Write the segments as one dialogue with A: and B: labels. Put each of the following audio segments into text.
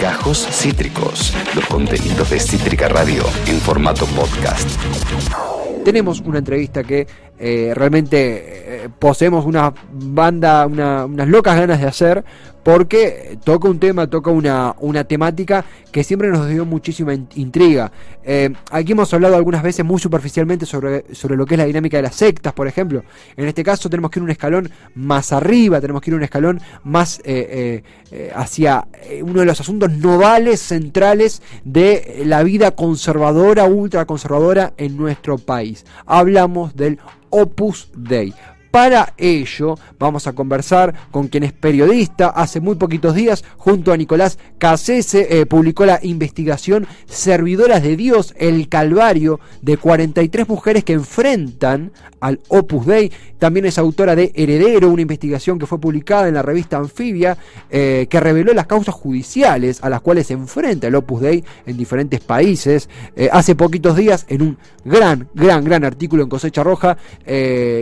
A: Gajos Cítricos, los contenidos de Cítrica Radio en formato podcast.
B: Tenemos una entrevista que eh, realmente eh, poseemos una banda, unas locas ganas de hacer, porque toca un tema, toca una, una temática que siempre nos dio muchísima intriga. Eh, aquí hemos hablado algunas veces muy superficialmente sobre, sobre lo que es la dinámica de las sectas, por ejemplo. En este caso tenemos que ir un escalón más arriba, tenemos que ir un escalón más hacia uno de los asuntos novales, centrales de la vida conservadora, ultraconservadora en nuestro país. Hablamos del Opus Dei. Para ello vamos a conversar con quien es periodista. Hace muy poquitos días, junto a Nicolás Casese, eh, publicó la investigación Servidoras de Dios, el Calvario, de 43 mujeres que enfrentan al Opus Dei. También es autora de Heredero, una investigación que fue publicada en la revista Anfibia, eh, que reveló las causas judiciales a las cuales se enfrenta el Opus Dei en diferentes países. Eh, hace poquitos días, en un gran, gran, gran artículo en Cosecha Roja,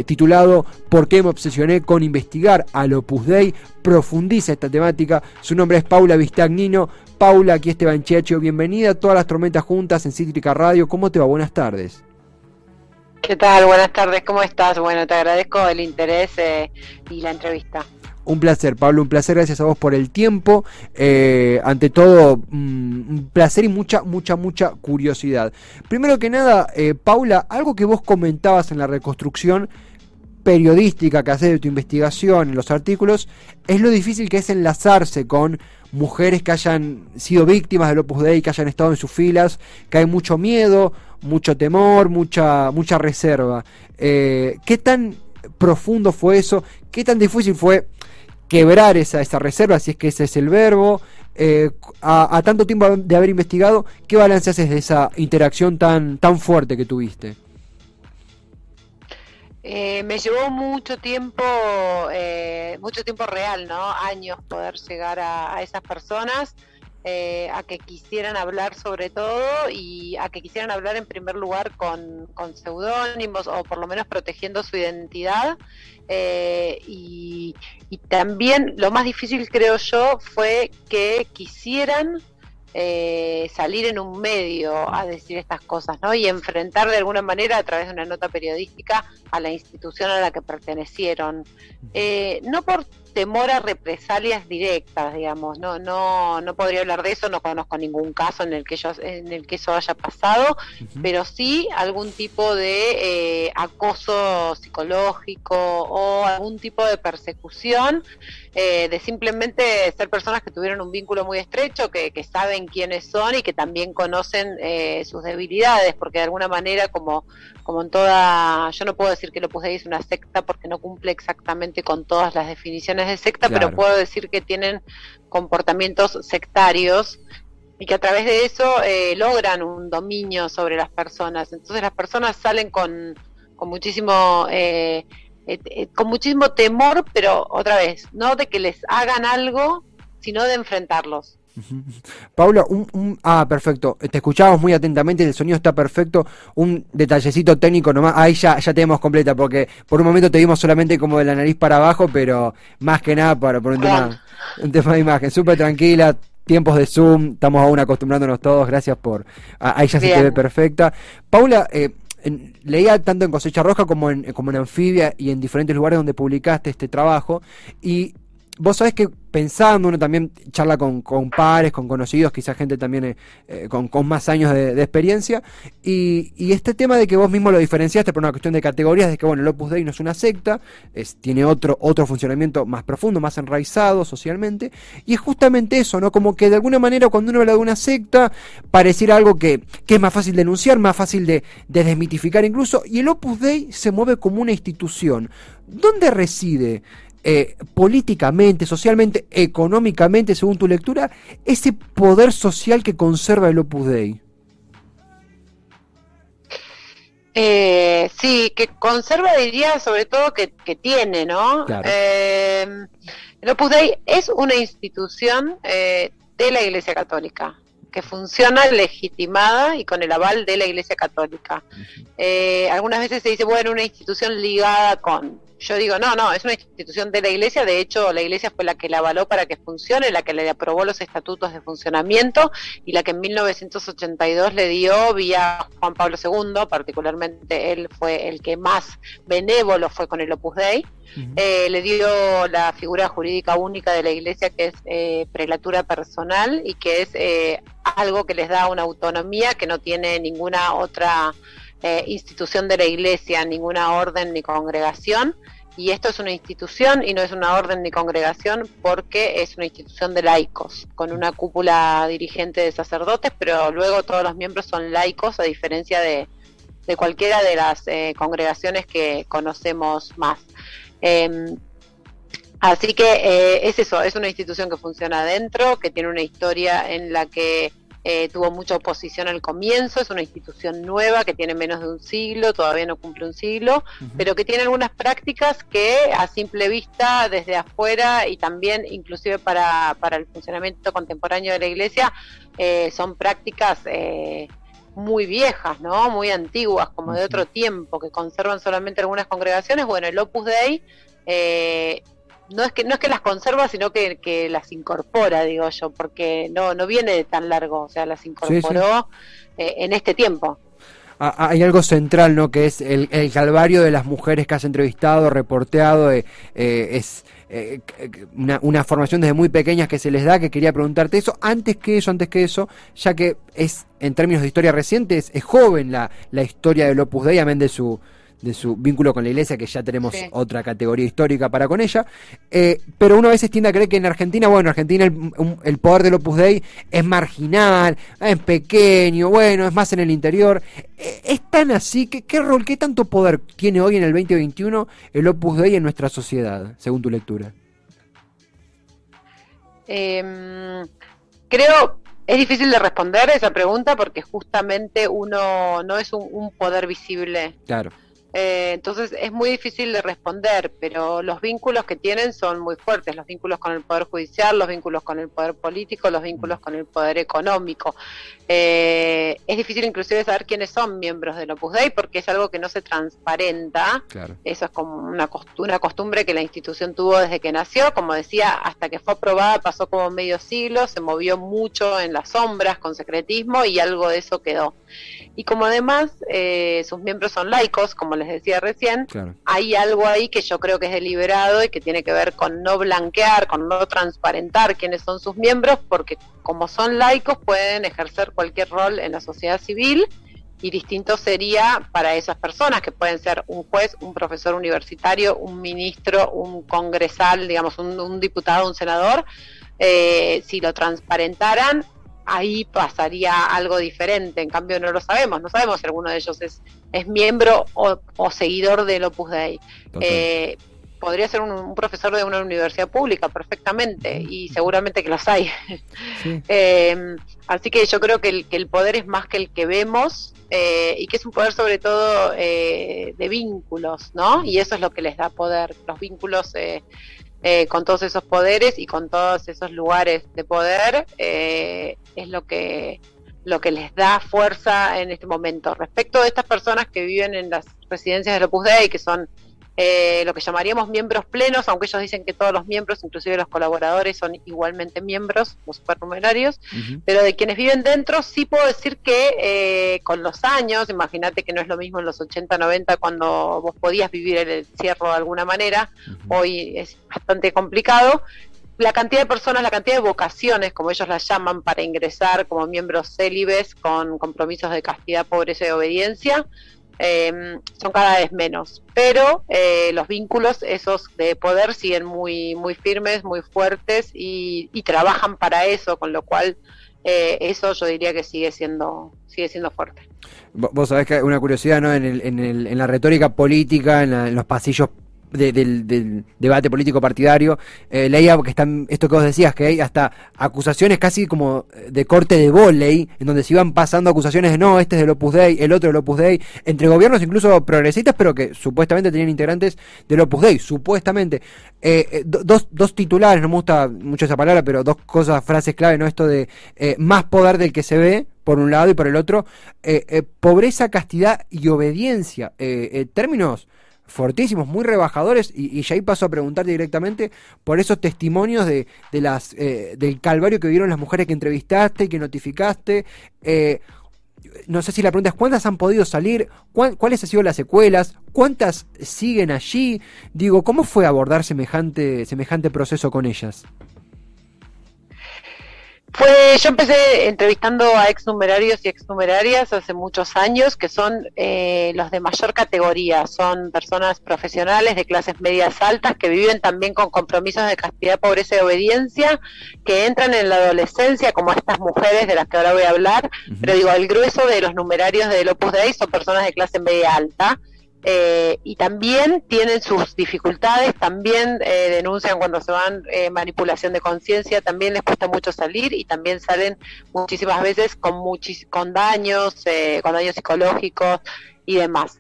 B: titulado ¿Por qué me obsesioné con investigar al Opus Dei? Profundiza esta temática. Su nombre es Paula Vistagnino. Paula, aquí Esteban Checho. Bienvenida a todas las tormentas juntas en Cítrica Radio. ¿Cómo te va? Buenas tardes.
C: ¿Qué tal? Buenas tardes, ¿cómo estás? Bueno, te agradezco el interés eh, y la entrevista.
B: Un placer, Pablo, un placer, gracias a vos por el tiempo. Eh, ante todo, mm, un placer y mucha, mucha, mucha curiosidad. Primero que nada, eh, Paula, algo que vos comentabas en la reconstrucción periodística que haces de tu investigación en los artículos, es lo difícil que es enlazarse con mujeres que hayan sido víctimas del Opus Dei, que hayan estado en sus filas, que hay mucho miedo, mucho temor, mucha, mucha reserva. Eh, ¿Qué tan profundo fue eso? ¿Qué tan difícil fue quebrar esa, esa reserva, si es que ese es el verbo? Eh, a, tanto tiempo de haber investigado, ¿qué balance haces de esa interacción tan, tan fuerte que tuviste?
C: Eh, me llevó mucho tiempo, eh, mucho tiempo real, ¿no? Años poder llegar a, esas personas, eh, a que quisieran hablar sobre todo y a que quisieran hablar en primer lugar con, con seudónimos o por lo menos protegiendo su identidad. y también lo más difícil creo yo fue que quisieran eh, salir en un medio a decir estas cosas, ¿no? Y enfrentar de alguna manera a través de una nota periodística a la institución a la que pertenecieron. Eh, no por temor a represalias directas, digamos. No, no, no podría hablar de eso, no conozco ningún caso en el que, yo, en el que eso haya pasado, pero sí algún tipo de eh, acoso psicológico o algún tipo de persecución, eh, de simplemente ser personas que tuvieron un vínculo muy estrecho, que, que saben quiénes son y que también conocen eh, sus debilidades, porque de alguna manera, como, como en toda, yo no puedo decir que lo puse es una secta porque no cumple exactamente con todas las definiciones de secta, pero puedo decir que tienen comportamientos sectarios y que a través de eso eh, logran un dominio sobre las personas. Entonces las personas salen con, con muchísimo eh, eh, con muchísimo temor, pero otra vez, no de que les hagan algo, sino de enfrentarlos.
B: Paula, un, ah, perfecto. Te escuchamos muy atentamente, el sonido está perfecto. Un detallecito técnico nomás. Ahí ya, ya tenemos completa, porque por un momento te vimos solamente como de la nariz para abajo, pero más que nada para, por un, tema, un tema de imagen. Súper tranquila, tiempos de Zoom, estamos aún acostumbrándonos todos. Gracias por. ahí ya se te ve perfecta. Paula, eh, leía tanto en Cosecha Roja como en, como en Anfibia y en diferentes lugares donde publicaste este trabajo. Y vos sabés que pensando, uno también charla con, con pares, con conocidos, quizás gente también eh, eh, con, con, más años de, experiencia, y, y, este tema de que vos mismo lo diferenciaste por una cuestión de categorías, de que bueno, el Opus Dei no es una secta, es, tiene otro, otro funcionamiento más profundo, más enraizado socialmente, y es justamente eso, ¿no? Como que de alguna manera cuando uno habla de una secta, pareciera algo que, que es más fácil de denunciar, más fácil de, de desmitificar incluso, y el Opus Dei se mueve como una institución. ¿Dónde reside eh, políticamente, socialmente, económicamente, según tu lectura, ese poder social que conserva el Opus Dei?
C: Eh, sí, que conserva, diría, sobre todo que, tiene, ¿no? Eh, el Opus Dei es una institución de la Iglesia Católica que funciona legitimada y con el aval de la Iglesia Católica. algunas veces se dice, bueno, una institución ligada con yo digo, no, no, es una institución de la Iglesia, de hecho la Iglesia fue la que la avaló para que funcione, la que le aprobó los estatutos de funcionamiento y la que en 1982 le dio vía Juan Pablo II, particularmente él fue el que más benévolo fue con el Opus Dei, eh, le dio la figura jurídica única de la Iglesia que es eh, prelatura personal y que es eh, algo que les da una autonomía que no tiene ninguna otra eh, institución de la iglesia, ninguna orden ni congregación. Y esto es una institución y no es una orden ni congregación porque es una institución de laicos, con una cúpula dirigente de sacerdotes, pero luego todos los miembros son laicos, a diferencia de, cualquiera de las eh, congregaciones que conocemos más. Em, así que eh, es eso, es una institución que funciona adentro, que tiene una historia en la que eh, tuvo mucha oposición al comienzo, es una institución nueva que tiene menos de un siglo, todavía no cumple un siglo, pero que tiene algunas prácticas que a simple vista desde afuera y también inclusive para, para el funcionamiento contemporáneo de la iglesia eh, son prácticas eh, muy viejas, ¿no? muy antiguas, como de otro tiempo, que conservan solamente algunas congregaciones. Bueno, el Opus Dei no es que no es que las conserva, sino que, las incorpora, digo yo, porque no no viene de tan largo, o sea, las incorporó eh, en este tiempo.
B: Ah, ah, hay algo central, ¿no? Que es el, calvario de las mujeres que has entrevistado, reporteado, eh, eh, es una, una, formación desde muy pequeñas que se les da, que quería preguntarte eso. Antes que eso, antes que eso, ya que es, en términos de historia reciente, es, joven la, la historia del Opus Dei, amén de su de su vínculo con la iglesia, que ya tenemos otra categoría histórica para con ella. Eh, pero uno a veces tiende a creer que en Argentina, bueno, en Argentina el, poder del Opus Dei es marginal, es pequeño, bueno, es más en el interior. Eh, ¿Es tan así? ¿Qué, ¿Qué rol, qué tanto poder tiene hoy en el 2021 el Opus Dei en nuestra sociedad, según tu lectura?
C: Em, creo, es difícil de responder esa pregunta porque justamente uno no es un poder visible.
B: Claro.
C: Eh, entonces es muy difícil de responder, pero los vínculos que tienen son muy fuertes, los vínculos con el Poder Judicial, los vínculos con el Poder Político, los vínculos con el Poder Económico. Eh, es difícil inclusive saber quiénes son miembros del Opus Dei porque es algo que no se transparenta. Eso es como una, una costumbre que la institución tuvo desde que nació. Como decía, hasta que fue aprobada pasó como medio siglo, se movió mucho en las sombras con secretismo y algo de eso quedó. Y como además eh, sus miembros son laicos, como les decía recién, hay algo ahí que yo creo que es deliberado y que tiene que ver con no blanquear, con no transparentar quiénes son sus miembros, porque como son laicos pueden ejercer cualquier rol en la sociedad civil y distinto sería para esas personas que pueden ser un juez, un profesor universitario, un ministro, un congresal, digamos, un, diputado, un senador, eh, si lo transparentaran ahí pasaría algo diferente. En cambio, no lo sabemos. No sabemos si alguno de ellos es, es miembro o, seguidor del Opus Dei. Eh, podría ser un, profesor de una universidad pública perfectamente y seguramente que los hay. Eh, así que yo creo que el, que el, poder es más que el que vemos eh, y que es un poder sobre todo de vínculos, ¿no? Y eso es lo que les da poder, los vínculos eh, con todos esos poderes y con todos esos lugares de poder eh, es lo que lo que les da fuerza en este momento. Respecto de estas personas que viven en las residencias de Opus Dei, que son eh, lo que llamaríamos miembros plenos, aunque ellos dicen que todos los miembros, inclusive los colaboradores, son igualmente miembros, los supernumerarios, pero de quienes viven dentro sí puedo decir que eh, con los años, imagínate que no es lo mismo en los 80, 90 cuando vos podías vivir el encierro de alguna manera, hoy es bastante complicado, la cantidad de personas, la cantidad de vocaciones, como ellos las llaman, para ingresar como miembros célibes con compromisos de castidad, pobreza y obediencia, Em, son cada vez menos. Pero eh, los vínculos esos de poder siguen muy, muy firmes, muy fuertes y, trabajan para eso, con lo cual eh, eso yo diría que sigue siendo, sigue siendo fuerte.
B: Vos sabés que una curiosidad, ¿no? En, el, en, el, en la retórica política, en, en los pasillos del, debate político partidario, eh, leía que están esto que vos decías, que hay hasta acusaciones casi como de corte de voley, en donde se iban pasando acusaciones de no, este es del Opus Dei, el otro del Opus Dei, entre gobiernos incluso progresistas, pero que supuestamente tenían integrantes del Opus Dei, supuestamente. Eh, eh, dos, dos titulares, no me gusta mucho esa palabra, pero dos cosas, frases clave, ¿no? Esto de más poder del que se ve, por un lado, y por el otro, pobreza, castidad y obediencia. términos fortísimos, muy rebajadores, y, y ahí paso a preguntar directamente por esos testimonios de, de las, eh, del calvario que vivieron las mujeres que entrevistaste y que notificaste. Eh, no sé si la pregunta es cuántas han podido salir, cuáles han sido las secuelas, cuántas siguen allí. Digo, ¿cómo fue abordar semejante, semejante proceso con ellas?
C: Pues yo empecé entrevistando a exnumerarios y exnumerarias hace muchos años, que son eh, los de mayor categoría, son personas profesionales de clases medias altas que viven también con compromisos de castidad, pobreza y obediencia, que entran en la adolescencia, como estas mujeres de las que ahora voy a hablar, pero digo, el grueso de los numerarios del Opus Dei son personas de clase media alta, eh, y también tienen sus dificultades, también eh, denuncian cuando se van eh, manipulación de conciencia, también les cuesta mucho salir y también salen muchísimas veces con, con daños, con daños psicológicos y demás.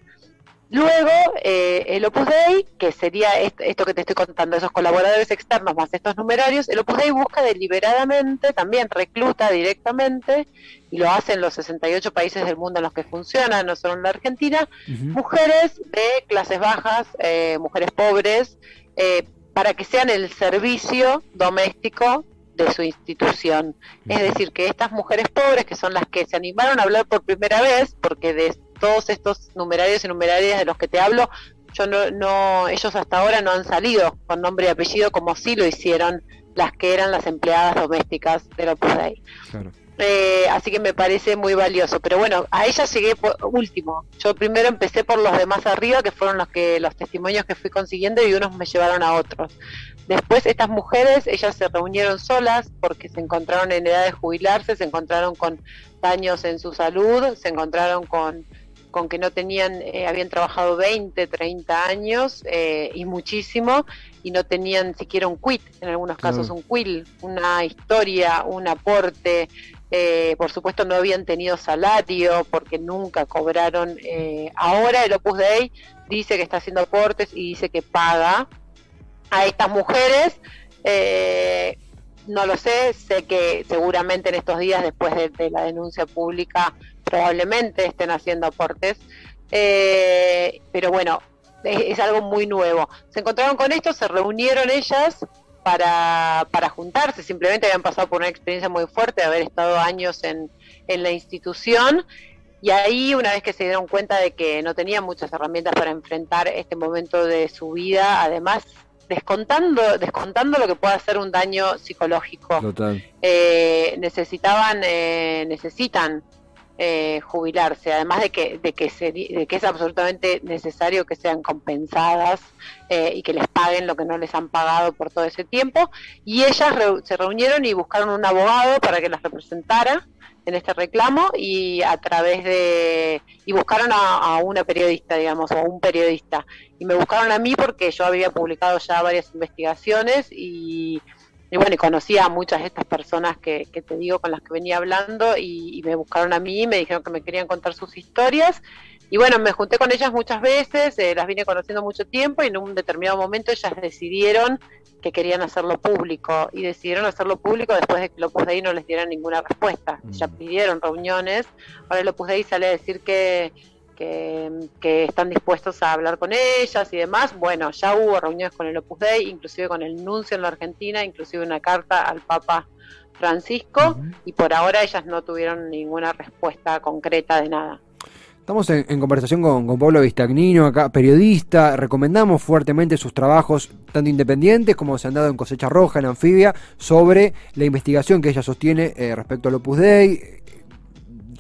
C: Luego, eh, el Opus Dei, que sería esto que te estoy contando, esos colaboradores externos más estos numerarios, el Opus Dei busca deliberadamente, también recluta directamente, y lo hace en los 68 países del mundo en los que funciona, no solo en la Argentina, mujeres de clases bajas, eh, mujeres pobres, eh, para que sean el servicio doméstico de su institución. Es decir, que estas mujeres pobres, que son las que se animaron a hablar por primera vez, porque de todos estos numerarios y numerarias de los que te hablo, yo no, no, ellos hasta ahora no han salido con nombre y apellido como sí lo hicieron las que eran las empleadas domésticas de Opus Dei. Eh, así que me parece muy valioso. Pero bueno, a ellas llegué por último. Yo primero empecé por los demás arriba, que fueron los que los testimonios que fui consiguiendo y unos me llevaron a otros. Después estas mujeres, ellas se reunieron solas porque se encontraron en edad de jubilarse, se encontraron con daños en su salud, se encontraron con con que no tenían, eh, habían trabajado 20, 30 años eh, y muchísimo, y no tenían siquiera un quit, en algunos casos un quill, una historia, un aporte. Eh, por supuesto no habían tenido salario porque nunca cobraron. ahora el Opus Dei dice que está haciendo aportes y dice que paga a estas mujeres. no lo sé, sé que seguramente en estos días, después de la denuncia pública, probablemente estén haciendo aportes, eh, pero bueno, es, algo muy nuevo. Se encontraron con esto, se reunieron ellas para, para juntarse, simplemente habían pasado por una experiencia muy fuerte de haber estado años en, en la institución y ahí, una vez que se dieron cuenta de que no tenían muchas herramientas para enfrentar este momento de su vida, además descontando, descontando lo que pueda ser un daño psicológico, eh, necesitaban, eh, necesitan eh, jubilarse, además de que, de, que se, de que es absolutamente necesario que sean compensadas eh, y que les paguen lo que no les han pagado por todo ese tiempo. Y ellas se reunieron y buscaron un abogado para que las representara en este reclamo y a través de y buscaron a, a, una periodista digamos o un periodista y me buscaron a mí porque yo había publicado ya varias investigaciones y y bueno, y conocí a muchas de estas personas que, que te digo con las que venía hablando y, me buscaron a mí, me dijeron que me querían contar sus historias. Y bueno, me junté con ellas muchas veces, eh, las vine conociendo mucho tiempo y en un determinado momento ellas decidieron que querían hacerlo público y decidieron hacerlo público después de que Opus Dei no les diera ninguna respuesta. Ya mm. pidieron reuniones, ahora el Opus Dei sale a decir que que, están dispuestos a hablar con ellas y demás. Bueno, ya hubo reuniones con el Opus Dei, inclusive con el nuncio en la Argentina, inclusive una carta al Papa Francisco, y por ahora ellas no tuvieron ninguna respuesta concreta de nada.
B: Estamos en, conversación con, con, Pablo Vistagnino, acá periodista. Recomendamos fuertemente sus trabajos, tanto independientes como se han dado en Cosecha Roja, en Anfibia, sobre la investigación que ella sostiene eh, respecto al Opus Dei,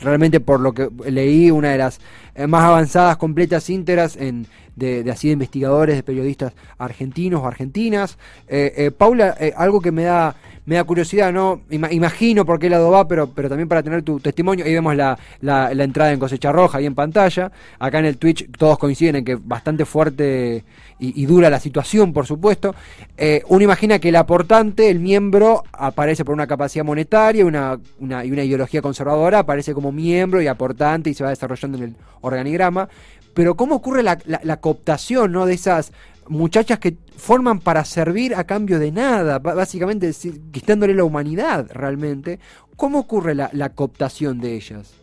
B: realmente por lo que leí, una de las eh, más avanzadas, completas, íntegras en, de, así de investigadores, de periodistas argentinos o argentinas. Eh, eh, Paula, algo que me da me da curiosidad, ¿no? imagino por qué lado va, pero, pero también para tener tu testimonio. Ahí vemos la, la, entrada en cosecha roja ahí en pantalla. Acá en el Twitch todos coinciden en que bastante fuerte y, dura la situación, por supuesto. Eh, uno imagina que el aportante, el miembro, aparece por una capacidad monetaria una, una, y una ideología conservadora, aparece como miembro y aportante y se va desarrollando en el organigrama. Pero ¿cómo ocurre la, la cooptación ¿no? de esas muchachas que forman para servir a cambio de nada, básicamente quitándole la humanidad realmente. ¿Cómo ocurre la, cooptación de ellas?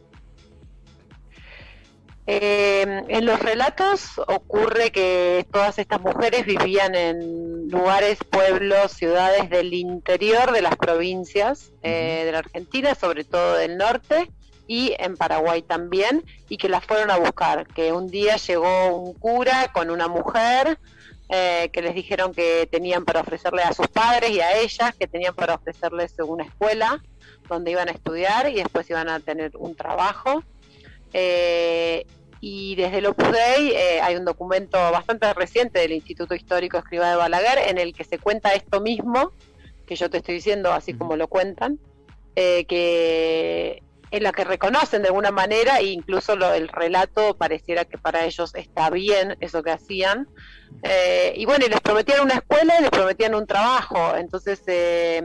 C: Eh, en los relatos ocurre que todas estas mujeres vivían en lugares, pueblos, ciudades del interior de las provincias eh, de la Argentina, sobre todo del norte, y en Paraguay también, y que las fueron a buscar, que un día llegó un cura con una mujer eh, que les dijeron que tenían para ofrecerle a sus padres y a ellas, que tenían para ofrecerles una escuela donde iban a estudiar y después iban a tener un trabajo. Eh, y desde el Opus Dei eh, hay un documento bastante reciente del Instituto Histórico Escriba de Balaguer en el que se cuenta esto mismo, que yo te estoy diciendo así como lo cuentan, que en la que reconocen de alguna manera e incluso el relato pareciera que para ellos está bien eso que hacían. Eh, y bueno, y les prometían una escuela y les prometían un trabajo, entonces eh,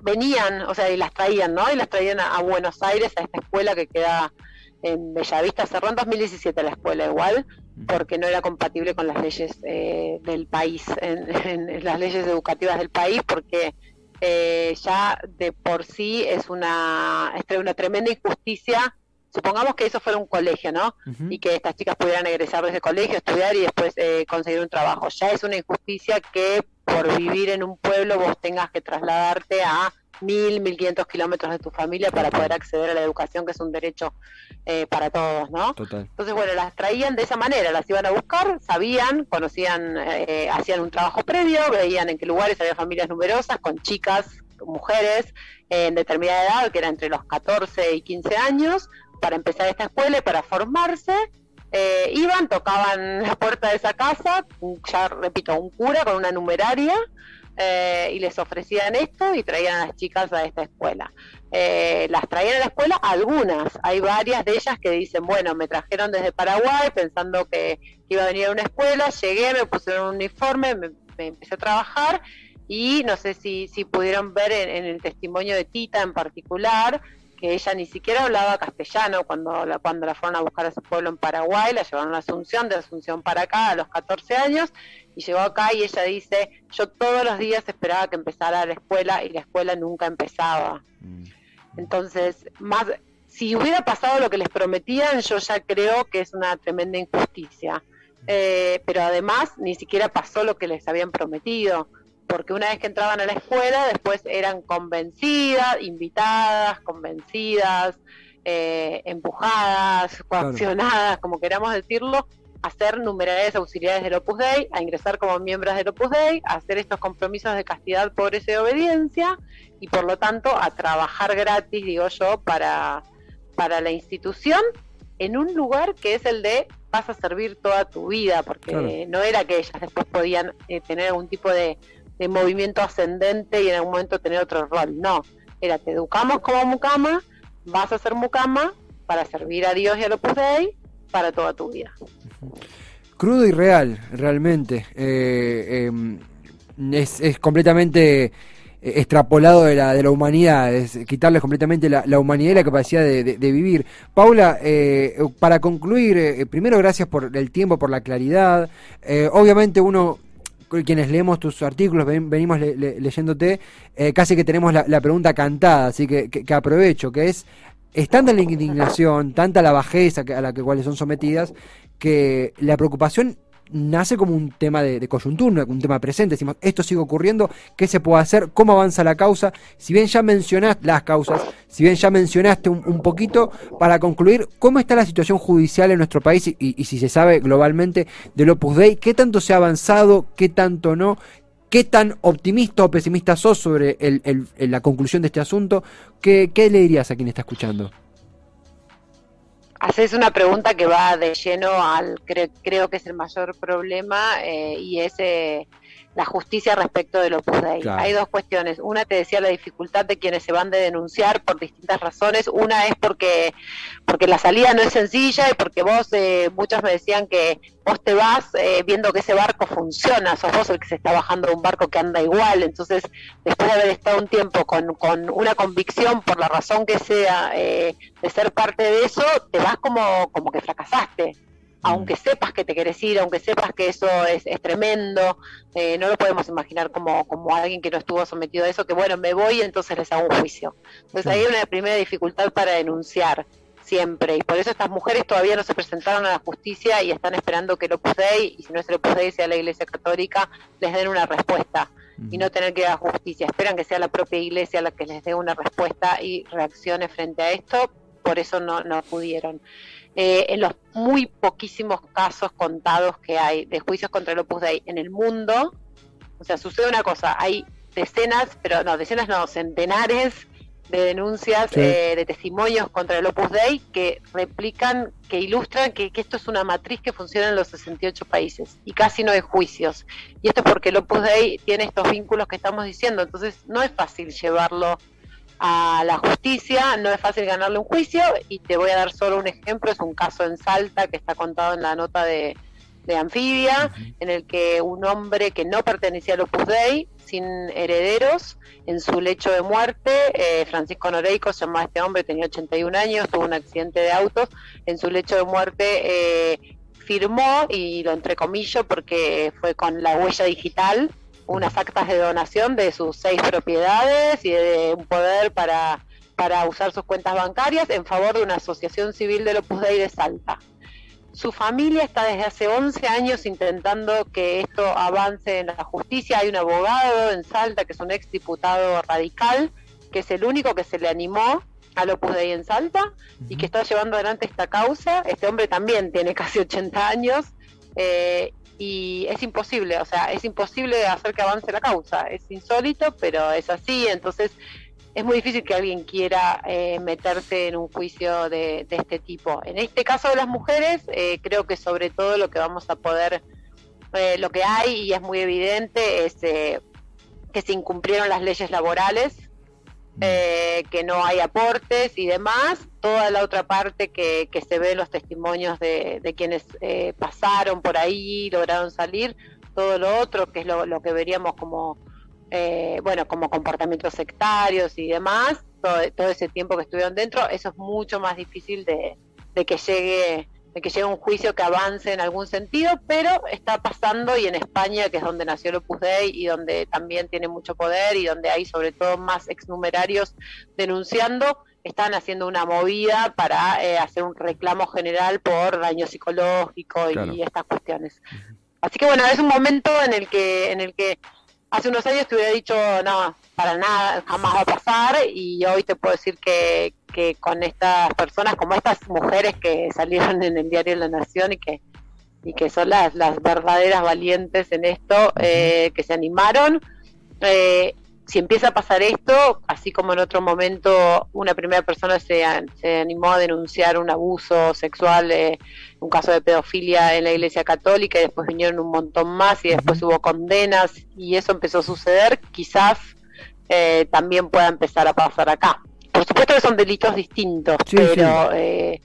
C: venían, o sea, y las traían, ¿no? Y las traían a, Buenos Aires, a esta escuela que queda en Bellavista, cerró en 2017 la escuela igual, porque no era compatible con las leyes eh, del país, en las leyes educativas del país, porque eh, ya de por sí es una, es una tremenda injusticia. Supongamos que eso fuera un colegio, ¿no? Y que estas chicas pudieran egresar de ese colegio, estudiar y después eh, conseguir un trabajo. Ya es una injusticia que por vivir en un pueblo vos tengas que trasladarte a mil, mil quinientos kilómetros de tu familia para poder acceder a la educación, que es un derecho eh, para todos, ¿no? Entonces, bueno, las traían de esa manera, las iban a buscar, sabían, conocían, eh, hacían un trabajo previo, veían en qué lugares había familias numerosas, con chicas, mujeres en determinada edad, que era entre los 14 y 15 años, para empezar esta escuela y para formarse. Eh, iban, tocaban la puerta de esa casa, ya repito, un cura con una numeraria, eh, y les ofrecían esto y traían a las chicas a esta escuela. Eh, las traían a la escuela algunas, hay varias de ellas que dicen, bueno, me trajeron desde Paraguay pensando que, iba a venir a una escuela, llegué, me pusieron un uniforme, me, empecé a trabajar y no sé si, si pudieron ver en, el testimonio de Tita en particular, que ella ni siquiera hablaba castellano cuando la, cuando la fueron a buscar a su pueblo en Paraguay, la llevaron a Asunción, de Asunción para acá a los 14 años, y llegó acá y ella dice, yo todos los días esperaba que empezara la escuela y la escuela nunca empezaba. Mm. Entonces, más si hubiera pasado lo que les prometían, yo ya creo que es una tremenda injusticia. Eh, pero además ni siquiera pasó lo que les habían prometido, porque una vez que entraban a la escuela, después eran convencidas, invitadas, convencidas, eh, empujadas, coaccionadas, como queramos decirlo, a ser numerarias auxiliares del Opus Dei, a ingresar como miembros del Opus Dei, a hacer estos compromisos de castidad, pobreza y obediencia, y por lo tanto a trabajar gratis, digo yo, para, para la institución en un lugar que es el de vas a servir toda tu vida, porque no era que ellas después podían eh, tener algún tipo de, de, movimiento ascendente y en algún momento tener otro rol, no, era te educamos como mucama, vas a ser mucama para servir a Dios y al Opus Dei para toda tu vida.
B: Crudo y real, realmente. Eh, em, es, completamente eh, extrapolado de la, de la humanidad, es quitarles completamente la, humanidad y la capacidad de, vivir. Paula, eh, para concluir, primero gracias por el tiempo, por la claridad. obviamente uno quienes leemos tus artículos, venimos leyéndote, casi que tenemos la, pregunta cantada, así que, que, aprovecho, que es, es tanta la indignación, tanta la bajeza a la que cuales son sometidas, que la preocupación nace como un tema de, coyuntura, un tema presente. Decimos, esto sigue ocurriendo, ¿qué se puede hacer? ¿Cómo avanza la causa? Si bien ya mencionaste las causas, si bien ya mencionaste un, poquito, para concluir, ¿cómo está la situación judicial en nuestro país y, si se sabe globalmente del Opus Dei? ¿Qué tanto se ha avanzado? ¿Qué tanto no? ¿Qué tan optimista o pesimista sos sobre la conclusión de este asunto? ¿Qué, ¿Qué le dirías a quien está escuchando?
C: Haces una pregunta que va de lleno al, creo que es el mayor problema eh, y es eh, la justicia respecto de Opus Dei. Hay dos cuestiones. Una te decía la dificultad de quienes se van de denunciar por distintas razones. Una es porque porque la salida no es sencilla y porque vos, eh, muchos me decían que vos te vas eh, viendo que ese barco funciona, sos vos el que se está bajando de un barco que anda igual. Entonces, después de haber estado un tiempo con, con una convicción, por la razón que sea, eh, de ser parte de eso, te vas como, como que fracasaste aunque sepas que te quieres ir, aunque sepas que eso es, tremendo, eh, no lo podemos imaginar como, como alguien que no estuvo sometido a eso, que bueno, me voy y entonces les hago un juicio. Entonces ahí hay una primera dificultad para denunciar. siempre. Y por eso estas mujeres todavía no se presentaron a la justicia y están esperando que el Opus Dei, y si no es el Opus Dei, sea la Iglesia Católica, les den una respuesta y no tener que ir a justicia. Esperan que sea la propia Iglesia la que les dé una respuesta y reaccione frente a esto, por eso no, no pudieron. Eh, en los muy poquísimos casos contados que hay de juicios contra el Opus Dei en el mundo, o sea, sucede una cosa, hay decenas, pero no, decenas no, centenares de denuncias, eh, de testimonios contra el Opus Dei que replican, que ilustran que, esto es una matriz que funciona en los 68 países y casi no hay juicios. Y esto es porque el Opus Dei tiene estos vínculos que estamos diciendo, entonces no es fácil llevarlo a la justicia, no es fácil ganarle un juicio y te voy a dar solo un ejemplo, es un caso en Salta que está contado en la nota de, de Anfibia, en el que un hombre que no pertenecía al Opus Dei, sin herederos, en su lecho de muerte, eh, Francisco Noreico se llamaba este hombre, tenía 81 años, tuvo un accidente de autos, en su lecho de muerte eh, firmó, y lo entrecomillo porque fue con la huella digital, unas actas de donación de sus seis propiedades y de un poder para, para usar sus cuentas bancarias en favor de una asociación civil del Opus Dei de Salta. Su familia está desde hace 11 años intentando que esto avance en la justicia. Hay un abogado en Salta que es un ex diputado radical, que es el único que se le animó al Opus Dei en Salta y que está llevando adelante esta causa. Este hombre también tiene casi 80 años eh, y es imposible, o sea, es imposible hacer que avance la causa. Es insólito, pero es así. Entonces, es muy difícil que alguien quiera eh, meterse en un juicio de, este tipo. En este caso de las mujeres, eh, creo que sobre todo lo que vamos a poder, eh, lo que hay y es muy evidente es que se incumplieron las leyes laborales, mm. que no hay aportes y demás. Toda la otra parte que, se ve los testimonios de, quienes pasaron por ahí, lograron salir, todo lo otro, que es lo que veríamos como eh, bueno, como comportamientos sectarios y demás, todo, ese tiempo que estuvieron dentro, eso es mucho más difícil de, que llegue de que llegue un juicio que avance en algún sentido, pero está pasando y en España, que es donde nació el Opus Dei y donde también tiene mucho poder y donde hay sobre todo más exnumerarios denunciando, están haciendo una movida para eh, hacer un reclamo general por daño psicológico y, estas cuestiones. Así que bueno, es un momento en el que en el que hace unos años te hubiera dicho, no, para nada, jamás va a pasar y hoy te puedo decir que, que con estas personas, como estas mujeres que salieron en el diario La Nación y que, y que son las, las verdaderas valientes en esto, eh, que se animaron, eh, si empieza a pasar esto, así como en otro momento una primera persona se, se animó a denunciar un abuso sexual, eh, un caso de pedofilia en la Iglesia Católica, y después vinieron un montón más y después hubo condenas y eso empezó a suceder, quizás eh, también pueda empezar a pasar acá. Por supuesto que son delitos distintos, pero... Eh,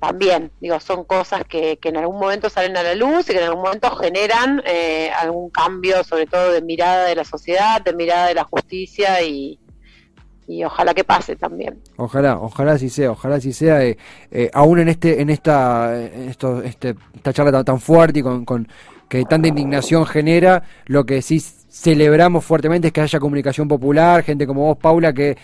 C: también, digo, son cosas que, que, en algún momento salen a la luz y que en algún momento generan eh, algún cambio, sobre todo de mirada de la sociedad, de mirada de la justicia y, y ojalá que pase también.
B: Ojalá, ojalá así sea, ojalá así sea, eh, eh, aún en este, en esta, esto, este, esta charla tan, fuerte y con, con, que tanta indignación genera, lo que sí celebramos fuertemente es que haya comunicación popular, gente como vos, Paula, que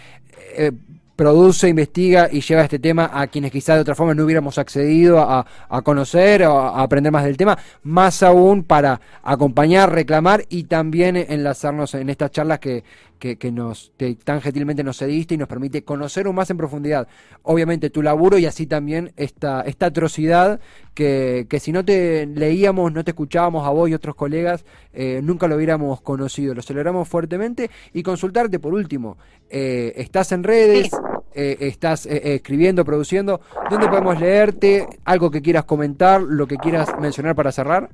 B: produce, investiga y lleva este tema a quienes quizás de otra forma no hubiéramos accedido a, conocer o a aprender más del tema, más aún para acompañar, reclamar y también enlazarnos en estas charlas que, que, nos tan gentilmente nos cediste y nos permite conocer aún más en profundidad, obviamente tu laburo y así también esta, esta atrocidad que, que si no te leíamos, no te escuchábamos a vos y otros colegas, eh, nunca lo hubiéramos conocido. Lo celebramos fuertemente y consultarte por último, eh, estás en redes, eh, estás escribiendo, produciendo, ¿dónde podemos leerte? ¿Algo que quieras comentar, lo que quieras mencionar para cerrar?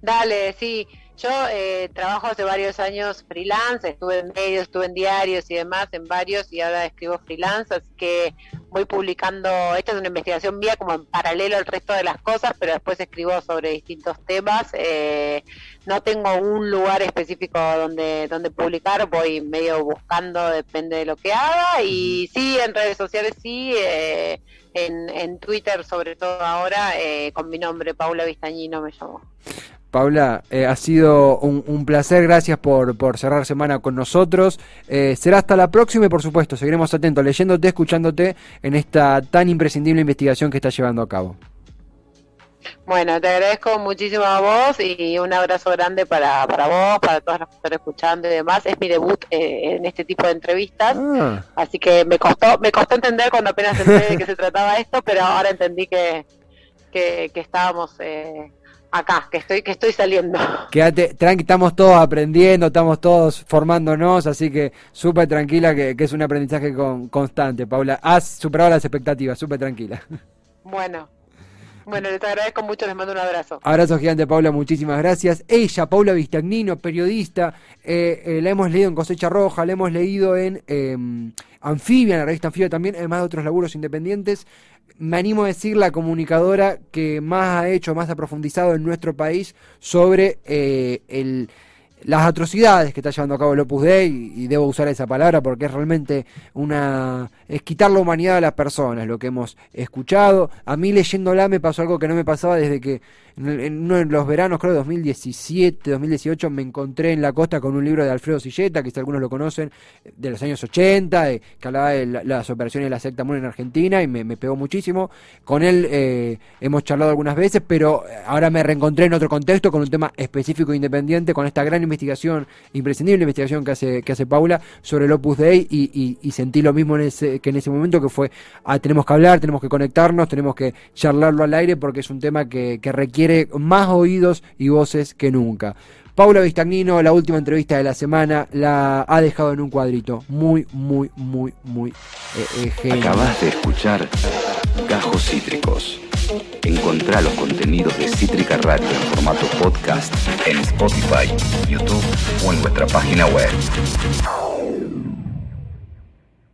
C: Dale, sí. Yo eh, trabajo hace varios años freelance, estuve en medios, estuve en diarios y demás, en varios, y ahora escribo freelance, así que voy publicando, esta es una investigación mía como en paralelo al resto de las cosas, pero después escribo sobre distintos temas. Eh, no tengo un lugar específico donde, donde publicar, voy medio buscando, depende de lo que haga, y sí, en redes sociales sí, eh, en, en Twitter sobre todo ahora, con mi nombre, Paula Vistañino me llamo.
B: Paula, eh, ha sido un, placer, gracias por, por, cerrar semana con nosotros. Eh, será hasta la próxima y por supuesto seguiremos atentos, leyéndote, escuchándote en esta tan imprescindible investigación que estás llevando a cabo.
C: Bueno, te agradezco muchísimo a vos y un abrazo grande para, para vos, para todos los que están escuchando y demás. Es mi debut eh, en este tipo de entrevistas, ah. así que me costó me costó entender cuando apenas entendí de qué se trataba esto, pero ahora entendí que, que, estábamos eh, acá, que estoy, que estoy saliendo.
B: Quédate, tranqui, estamos todos aprendiendo, estamos todos formándonos, así que súper tranquila que, es un aprendizaje con, constante, Paula. Has superado las expectativas, súper tranquila.
C: Bueno. Bueno, les agradezco mucho, les mando un abrazo.
B: Abrazo gigante, Paula, muchísimas gracias. Ella, Paula Vistagnino, periodista, eh, eh, la hemos leído en Cosecha Roja, la hemos leído en eh, Anfibia, en la revista Anfibia también, además de otros laburos independientes me animo a decir, la comunicadora que más ha hecho, más ha profundizado en nuestro país sobre eh, el, las atrocidades que está llevando a cabo el Opus Dei, y, debo usar esa palabra porque es realmente una. es quitar la humanidad a las personas, lo que hemos escuchado. A mí leyéndola me pasó algo que no me pasaba desde que en uno de los veranos, creo, de 2017, 2018, me encontré en la costa con un libro de Alfredo Silleta, que si algunos lo conocen, de los años 80, que hablaba de las operaciones de la secta MUN en Argentina, y me, pegó muchísimo. Con él eh, hemos charlado algunas veces, pero ahora me reencontré en otro contexto con un tema específico e independiente, con esta gran investigación, imprescindible investigación que hace, que hace Paula sobre el Opus Dei, y, sentí lo mismo en ese, que en ese momento, que fue, ah, tenemos que hablar, tenemos que conectarnos, tenemos que charlarlo al aire, porque es un tema que requiere más oídos y voces que nunca. Paula Vistagnino, la última entrevista de la semana, la ha dejado en un cuadrito. Muy, muy, muy, muy
A: eh, eh Acabas de escuchar Gajos Cítricos. Encontrá los contenidos de Cítrica Radio en formato podcast en Spotify, YouTube o en nuestra página web.